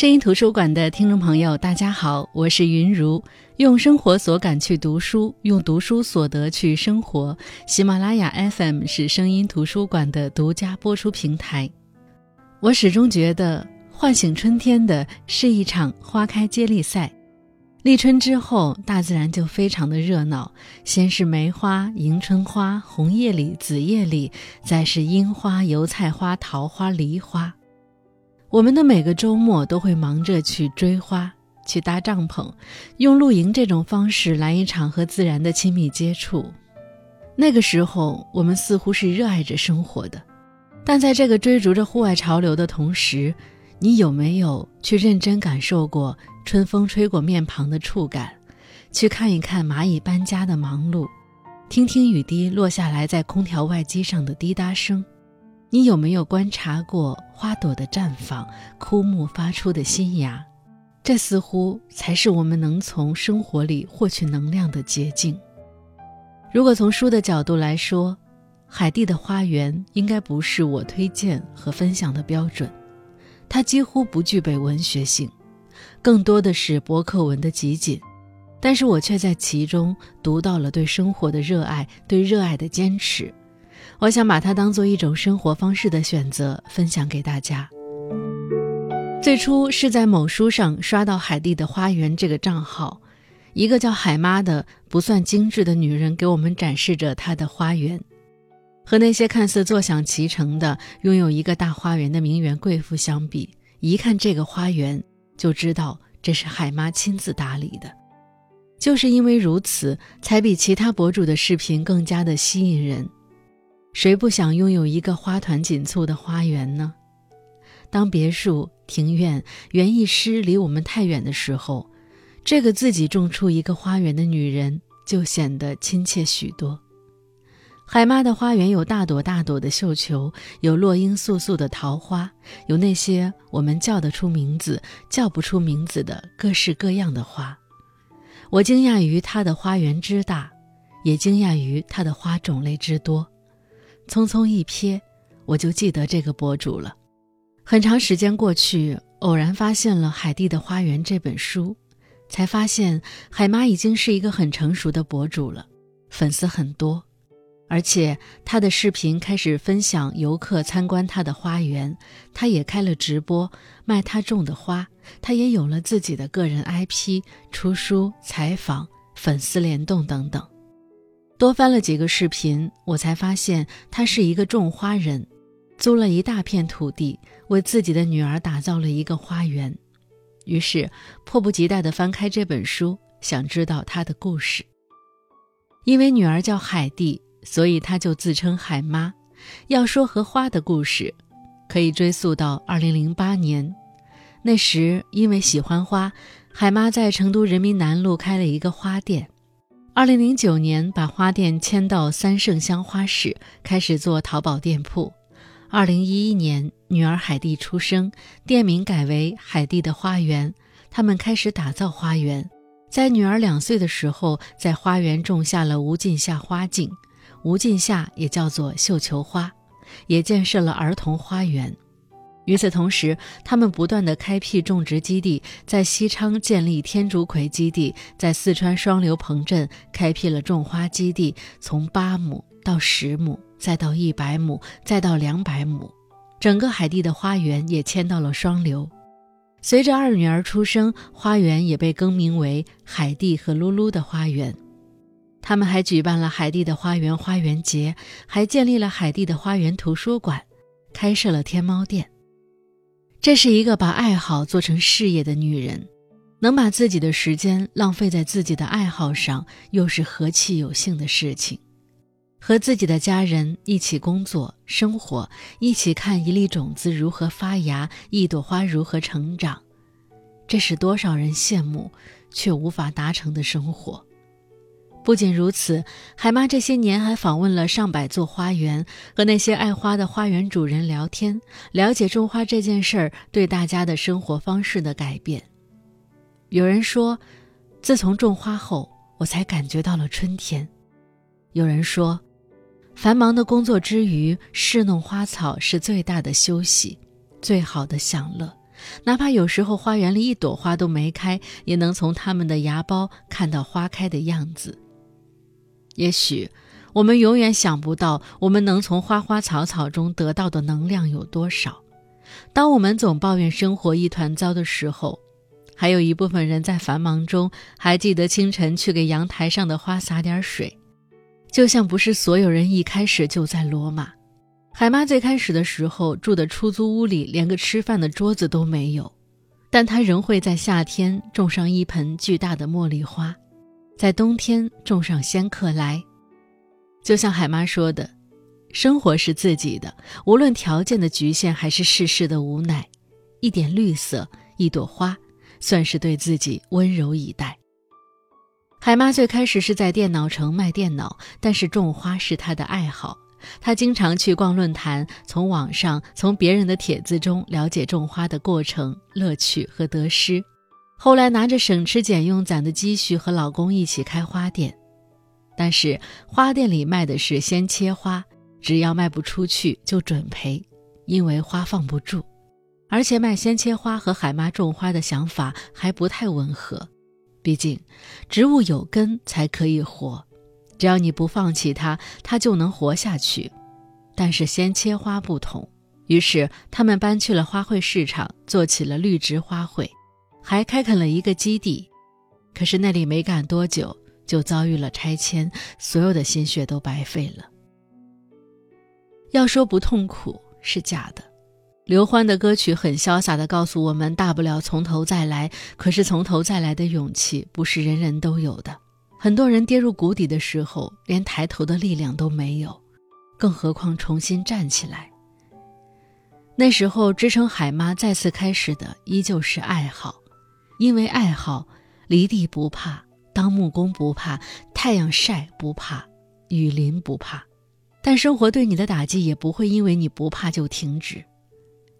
声音图书馆的听众朋友，大家好，我是云如。用生活所感去读书，用读书所得去生活。喜马拉雅 FM 是声音图书馆的独家播出平台。我始终觉得，唤醒春天的是一场花开接力赛。立春之后，大自然就非常的热闹。先是梅花、迎春花、红叶李、紫叶李，再是樱花、油菜花、桃花、梨花。我们的每个周末都会忙着去追花，去搭帐篷，用露营这种方式来一场和自然的亲密接触。那个时候，我们似乎是热爱着生活的。但在这个追逐着户外潮流的同时，你有没有去认真感受过春风吹过面庞的触感？去看一看蚂蚁搬家的忙碌，听听雨滴落下来在空调外机上的滴答声？你有没有观察过花朵的绽放、枯木发出的新芽？这似乎才是我们能从生活里获取能量的捷径。如果从书的角度来说，《海蒂的花园》应该不是我推荐和分享的标准，它几乎不具备文学性，更多的是博客文的集锦。但是我却在其中读到了对生活的热爱，对热爱的坚持。我想把它当做一种生活方式的选择分享给大家。最初是在某书上刷到海蒂的花园这个账号，一个叫海妈的不算精致的女人给我们展示着她的花园，和那些看似坐享其成的拥有一个大花园的名媛贵妇相比，一看这个花园就知道这是海妈亲自打理的。就是因为如此，才比其他博主的视频更加的吸引人。谁不想拥有一个花团锦簇的花园呢？当别墅、庭院、园艺师离我们太远的时候，这个自己种出一个花园的女人就显得亲切许多。海妈的花园有大朵大朵的绣球，有落英簌簌的桃花，有那些我们叫得出名字、叫不出名字的各式各样的花。我惊讶于她的花园之大，也惊讶于她的花种类之多。匆匆一瞥，我就记得这个博主了。很长时间过去，偶然发现了《海蒂的花园》这本书，才发现海妈已经是一个很成熟的博主了，粉丝很多，而且她的视频开始分享游客参观她的花园，她也开了直播卖她种的花，她也有了自己的个人 IP，出书、采访、粉丝联动等等。多翻了几个视频，我才发现他是一个种花人，租了一大片土地，为自己的女儿打造了一个花园。于是迫不及待地翻开这本书，想知道他的故事。因为女儿叫海蒂，所以他就自称海妈。要说和花的故事，可以追溯到2008年，那时因为喜欢花，海妈在成都人民南路开了一个花店。二零零九年，把花店迁到三圣乡花市，开始做淘宝店铺。二零一一年，女儿海蒂出生，店名改为海蒂的花园。他们开始打造花园，在女儿两岁的时候，在花园种下了无尽夏花茎，无尽夏也叫做绣球花，也建设了儿童花园。与此同时，他们不断地开辟种植基地，在西昌建立天竺葵基地，在四川双流彭镇开辟了种花基地，从八亩到十亩，再到一百亩，再到两百亩，整个海蒂的花园也迁到了双流。随着二女儿出生，花园也被更名为海蒂和噜噜的花园。他们还举办了海蒂的花园花园节，还建立了海蒂的花园图书馆，开设了天猫店。这是一个把爱好做成事业的女人，能把自己的时间浪费在自己的爱好上，又是何其有幸的事情！和自己的家人一起工作、生活，一起看一粒种子如何发芽，一朵花如何成长，这是多少人羡慕却无法达成的生活。不仅如此，海妈这些年还访问了上百座花园，和那些爱花的花园主人聊天，了解种花这件事儿对大家的生活方式的改变。有人说，自从种花后，我才感觉到了春天；有人说，繁忙的工作之余，侍弄花草是最大的休息，最好的享乐，哪怕有时候花园里一朵花都没开，也能从它们的芽苞看到花开的样子。也许我们永远想不到，我们能从花花草草中得到的能量有多少。当我们总抱怨生活一团糟的时候，还有一部分人在繁忙中还记得清晨去给阳台上的花洒点水，就像不是所有人一开始就在罗马。海妈最开始的时候住的出租屋里连个吃饭的桌子都没有，但她仍会在夏天种上一盆巨大的茉莉花，在冬天种上仙客来。就像海妈说的：“生活是自己的，无论条件的局限还是世事的无奈，一点绿色，一朵花，算是对自己温柔以待。”海妈最开始是在电脑城卖电脑，但是种花是她的爱好。她经常去逛论坛，从网上、从别人的帖子中了解种花的过程、乐趣和得失。后来拿着省吃俭用攒的积蓄，和老公一起开花店。但是花店里卖的是鲜切花，只要卖不出去就准赔，因为花放不住。而且卖鲜切花和海妈种花的想法还不太吻合，毕竟植物有根才可以活。只要你不放弃它，它就能活下去。但是鲜切花不同，于是他们搬去了花卉市场，做起了绿植花卉，还开垦了一个基地。可是那里没干多久，就遭遇了拆迁，所有的心血都白费了。要说不痛苦是假的，刘欢的歌曲很潇洒地告诉我们：大不了从头再来。可是从头再来的勇气，不是人人都有的。很多人跌入谷底的时候，连抬头的力量都没有，更何况重新站起来。那时候支撑海妈再次开始的，依旧是爱好，因为爱好，离地不怕，当木工不怕，太阳晒不怕，雨淋不怕，但生活对你的打击也不会因为你不怕就停止。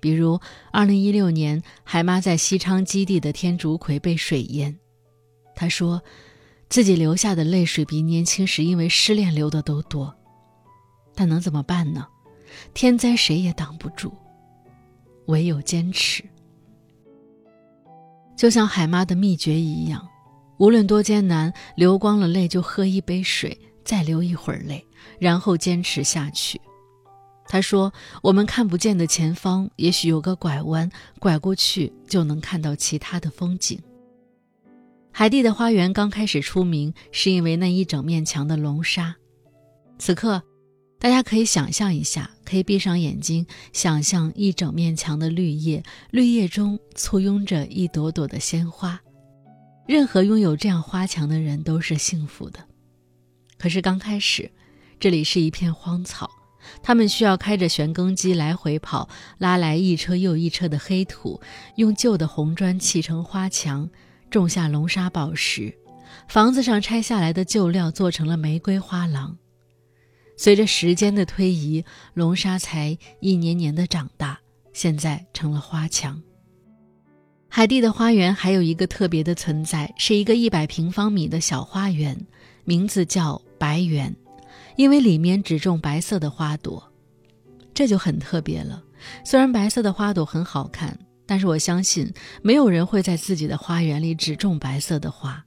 比如，二零一六年，海妈在西昌基地的天竺葵被水淹，她说。自己流下的泪水比年轻时因为失恋流的都多，但能怎么办呢？天灾谁也挡不住，唯有坚持。就像海妈的秘诀一样，无论多艰难，流光了泪就喝一杯水，再流一会儿泪，然后坚持下去。她说：“我们看不见的前方，也许有个拐弯，拐过去就能看到其他的风景。”海蒂的花园刚开始出名，是因为那一整面墙的龙沙。此刻，大家可以想象一下，可以闭上眼睛，想象一整面墙的绿叶，绿叶中簇拥着一朵朵的鲜花。任何拥有这样花墙的人都是幸福的。可是刚开始，这里是一片荒草，他们需要开着旋耕机来回跑，拉来一车又一车的黑土，用旧的红砖砌成花墙。种下龙沙宝石，房子上拆下来的旧料做成了玫瑰花廊。随着时间的推移，龙沙才一年年的长大，现在成了花墙。海蒂的花园还有一个特别的存在，是一个一百平方米的小花园，名字叫白园，因为里面只种白色的花朵，这就很特别了。虽然白色的花朵很好看。但是我相信，没有人会在自己的花园里只种白色的花。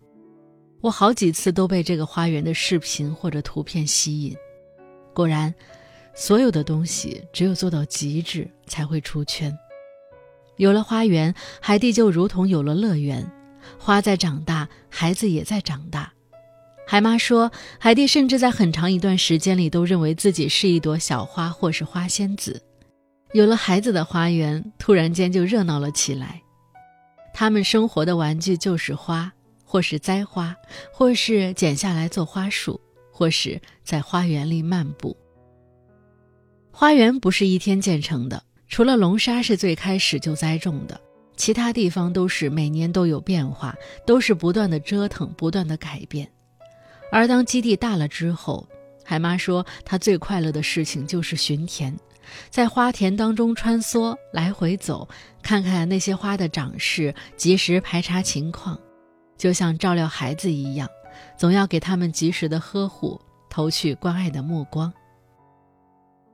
我好几次都被这个花园的视频或者图片吸引。果然，所有的东西只有做到极致才会出圈。有了花园，海蒂就如同有了乐园，花在长大，孩子也在长大。海妈说，海蒂甚至在很长一段时间里都认为自己是一朵小花或是花仙子。有了孩子的花园，突然间就热闹了起来。他们生活的玩具就是花，或是栽花，或是剪下来做花束，或是在花园里漫步。花园不是一天建成的，除了龙沙是最开始就栽种的，其他地方都是每年都有变化，都是不断的折腾，不断的改变。而当基地大了之后，海妈说，她最快乐的事情就是巡田。在花田当中穿梭，来回走，看看那些花的长势，及时排查情况，就像照料孩子一样，总要给他们及时的呵护，投去关爱的目光。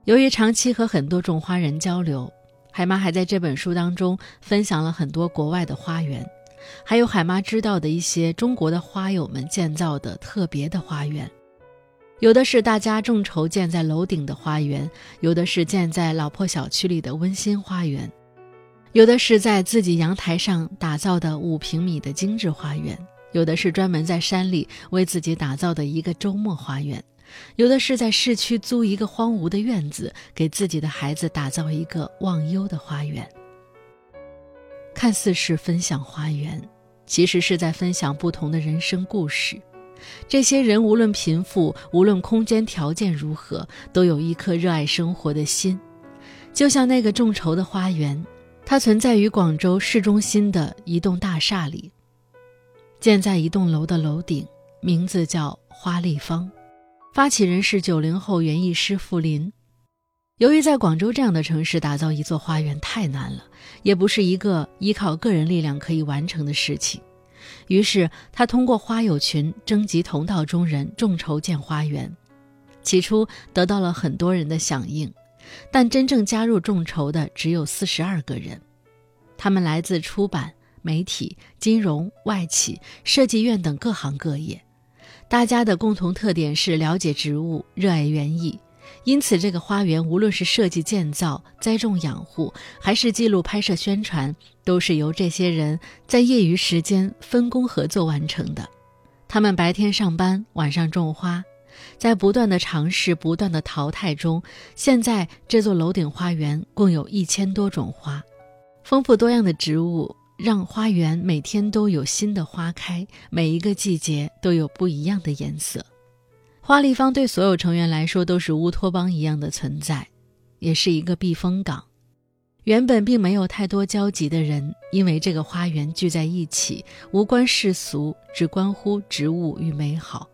由于长期和很多种花人交流，海妈还在这本书当中分享了很多国外的花园，还有海妈知道的一些中国的花友们建造的特别的花园。有的是大家众筹建在楼顶的花园，有的是建在老破小区里的温馨花园，有的是在自己阳台上打造的五平米的精致花园，有的是专门在山里为自己打造的一个周末花园。有的是在市区租一个荒芜的院子，给自己的孩子打造一个忘忧的花园。看似是分享花园，其实是在分享不同的人生故事。这些人无论贫富，无论空间条件如何，都有一颗热爱生活的心。就像那个众筹的花园，它存在于广州市中心的一栋大厦里，建在一栋楼的楼顶，名字叫花立方。发起人是九零后园艺师傅林。由于在广州这样的城市打造一座花园太难了，也不是一个依靠个人力量可以完成的事情，于是他通过花友群征集同道中人，众筹建花园。起初得到了很多人的响应，但真正加入众筹的只有四十二个人，他们来自出版、媒体、金融、外企、设计院等各行各业。大家的共同特点是了解植物、热爱园艺，因此这个花园无论是设计建造、栽种养护，还是记录拍摄宣传，都是由这些人在业余时间分工合作完成的。他们白天上班，晚上种花，在不断的尝试、不断的淘汰中，现在这座楼顶花园共有一千多种花，丰富多样的植物。让花园每天都有新的花开，每一个季节都有不一样的颜色。花立方对所有成员来说都是乌托邦一样的存在，也是一个避风港。原本并没有太多交集的人，因为这个花园聚在一起，无关世俗，只关乎植物与美好。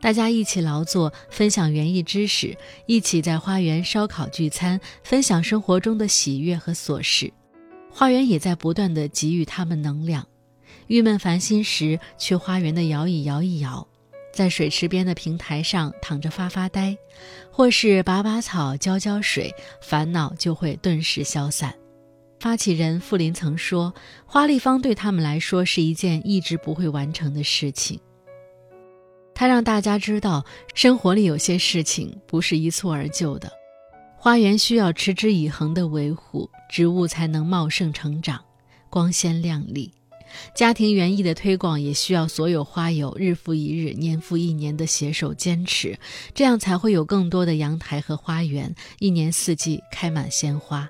大家一起劳作，分享园艺知识，一起在花园烧烤聚餐，分享生活中的喜悦和琐事。花园也在不断的给予他们能量。郁闷烦心时，去花园的摇椅摇一摇，在水池边的平台上躺着发发呆，或是拔拔草、浇浇水，烦恼就会顿时消散。发起人傅林曾说：“花立方对他们来说是一件一直不会完成的事情。”他让大家知道，生活里有些事情不是一蹴而就的。花园需要持之以恒的维护，植物才能茂盛成长、光鲜亮丽。家庭园艺的推广也需要所有花友日复一日、年复一年的携手坚持，这样才会有更多的阳台和花园，一年四季开满鲜花。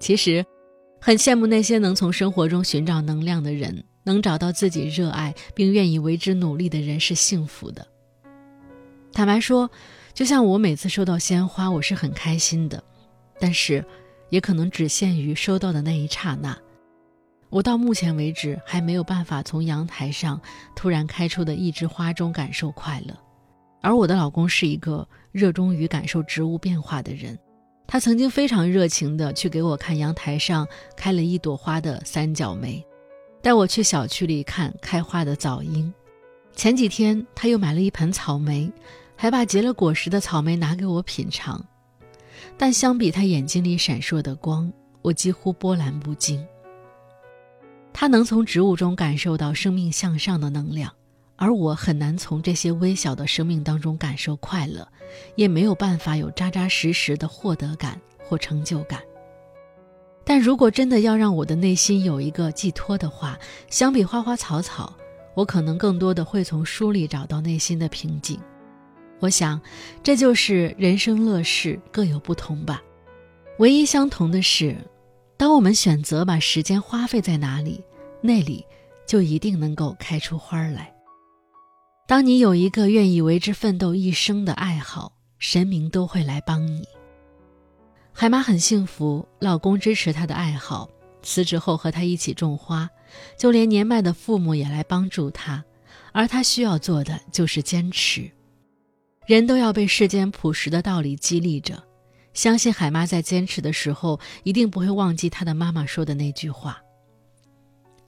其实，很羡慕那些能从生活中寻找能量的人，能找到自己热爱并愿意为之努力的人是幸福的。坦白说。就像我每次收到鲜花，我是很开心的，但是，也可能只限于收到的那一刹那。我到目前为止还没有办法从阳台上突然开出的一枝花中感受快乐。而我的老公是一个热衷于感受植物变化的人，他曾经非常热情地去给我看阳台上开了一朵花的三角梅，带我去小区里看开花的早樱。前几天他又买了一盆草莓。还把结了果实的草莓拿给我品尝，但相比他眼睛里闪烁的光，我几乎波澜不惊。他能从植物中感受到生命向上的能量，而我很难从这些微小的生命当中感受快乐，也没有办法有扎扎实实的获得感或成就感。但如果真的要让我的内心有一个寄托的话，相比花花草草，我可能更多的会从书里找到内心的平静。我想，这就是人生乐事各有不同吧。唯一相同的是，当我们选择把时间花费在哪里，那里就一定能够开出花来。当你有一个愿意为之奋斗一生的爱好，神明都会来帮你。海妈很幸福，老公支持她的爱好，辞职后和她一起种花，就连年迈的父母也来帮助她，而她需要做的就是坚持。人都要被世间朴实的道理激励着，相信海妈在坚持的时候，一定不会忘记她的妈妈说的那句话：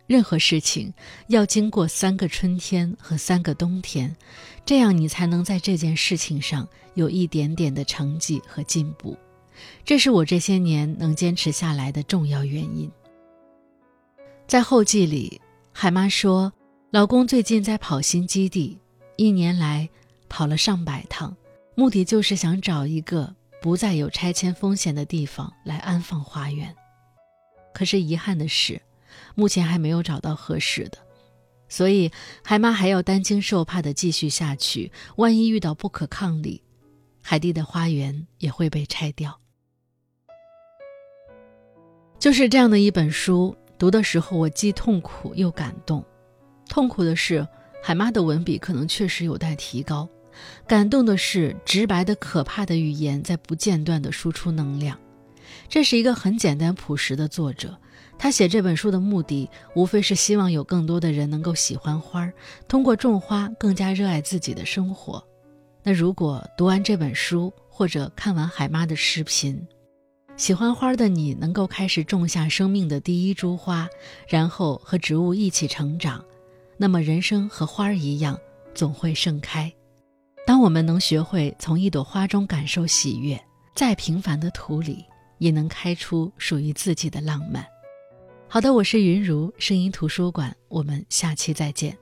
任何事情要经过三个春天和三个冬天，这样你才能在这件事情上有一点点的成绩和进步。这是我这些年能坚持下来的重要原因。在后记里，海妈说，老公最近在跑新基地，一年来跑了上百趟，目的就是想找一个不再有拆迁风险的地方来安放花园。可是遗憾的是，目前还没有找到合适的，所以海妈还要担惊受怕的继续下去。万一遇到不可抗力，海蒂的花园也会被拆掉。就是这样的一本书。读的时候，我既痛苦又感动。痛苦的是，海妈的文笔可能确实有待提高；感动的是，直白的可怕的语言在不间断地输出能量。这是一个很简单朴实的作者，他写这本书的目的，无非是希望有更多的人能够喜欢花儿，通过种花更加热爱自己的生活。那如果读完这本书，或者看完海妈的视频，喜欢花的你，能够开始种下生命的第一株花，然后和植物一起成长，那么人生和花儿一样，总会盛开。当我们能学会从一朵花中感受喜悦，再平凡的土里也能开出属于自己的浪漫。好的，我是云如声音图书馆，我们下期再见。